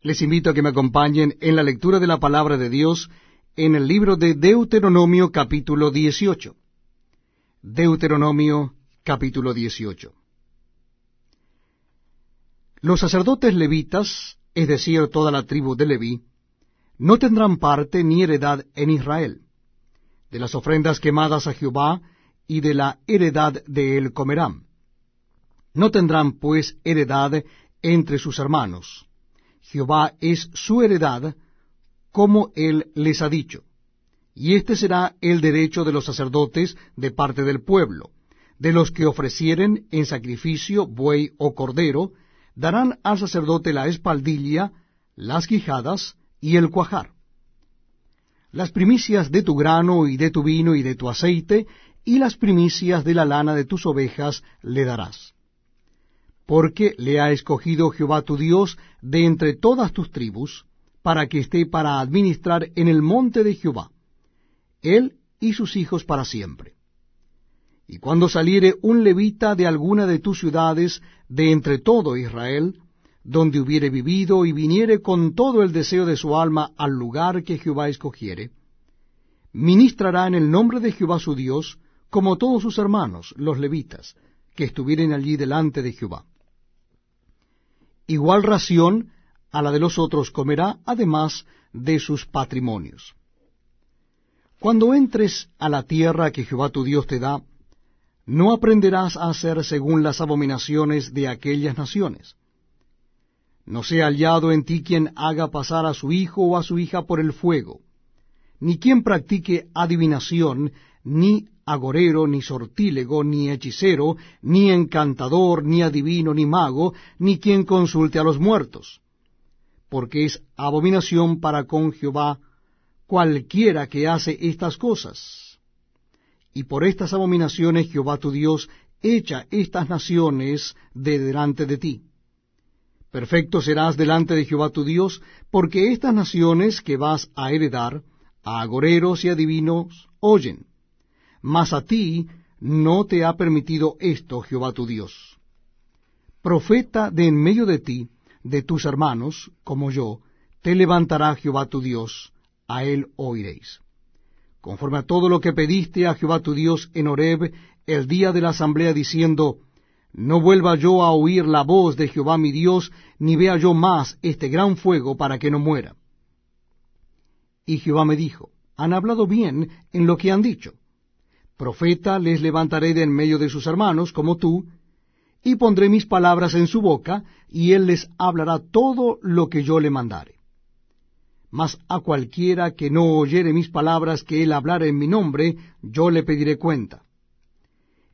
Les invito a que me acompañen en la lectura de la palabra de Dios en el libro de Deuteronomio capítulo 18. Deuteronomio capítulo 18. Los sacerdotes levitas, es decir, toda la tribu de Leví, no tendrán parte ni heredad en Israel. De las ofrendas quemadas a Jehová y de la heredad de él comerán. No tendrán pues heredad entre sus hermanos Jehová es su heredad, como él les ha dicho. Y este será el derecho de los sacerdotes de parte del pueblo. De los que ofrecieren en sacrificio buey o cordero, darán al sacerdote la espaldilla, las quijadas y el cuajar. Las primicias de tu grano y de tu vino y de tu aceite, y las primicias de la lana de tus ovejas le darás porque le ha escogido Jehová tu Dios de entre todas tus tribus, para que esté para administrar en el monte de Jehová, él y sus hijos para siempre. Y cuando saliere un levita de alguna de tus ciudades de entre todo Israel, donde hubiere vivido y viniere con todo el deseo de su alma al lugar que Jehová escogiere, ministrará en el nombre de Jehová su Dios, como todos sus hermanos, los levitas, que estuvieren allí delante de Jehová igual ración a la de los otros comerá, además de sus patrimonios. Cuando entres a la tierra que Jehová tu Dios te da, no aprenderás a hacer según las abominaciones de aquellas naciones. No sea hallado en ti quien haga pasar a su hijo o a su hija por el fuego, ni quien practique adivinación, ni agorero, ni sortílego, ni hechicero, ni encantador, ni adivino, ni mago, ni quien consulte a los muertos, porque es abominación para con Jehová cualquiera que hace estas cosas. Y por estas abominaciones Jehová tu Dios echa estas naciones de delante de ti. Perfecto serás delante de Jehová tu Dios, porque estas naciones que vas a heredar, a agoreros y adivinos, oyen mas a ti no te ha permitido esto Jehová tu Dios. Profeta de en medio de ti, de tus hermanos, como yo, te levantará Jehová tu Dios, a él oiréis. Conforme a todo lo que pediste a Jehová tu Dios en Horeb el día de la asamblea, diciendo, No vuelva yo a oír la voz de Jehová mi Dios, ni vea yo más este gran fuego para que no muera. Y Jehová me dijo, Han hablado bien en lo que han dicho Profeta les levantaré de en medio de sus hermanos, como tú, y pondré mis palabras en su boca, y él les hablará todo lo que yo le mandare. Mas a cualquiera que no oyere mis palabras que él hablare en mi nombre, yo le pediré cuenta.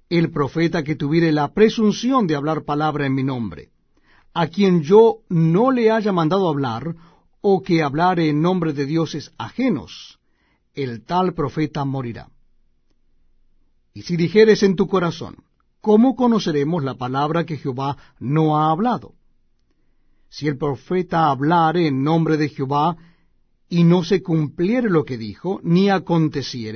El profeta que tuviere la presunción de hablar palabra en mi nombre, a quien yo no le haya mandado hablar, o que hablare en nombre de dioses ajenos, el tal profeta morirá. Y si dijeres en tu corazón, ¿cómo conoceremos la palabra que Jehová no ha hablado? Si el profeta hablare en nombre de Jehová, y no se cumpliere lo que dijo, ni aconteciere,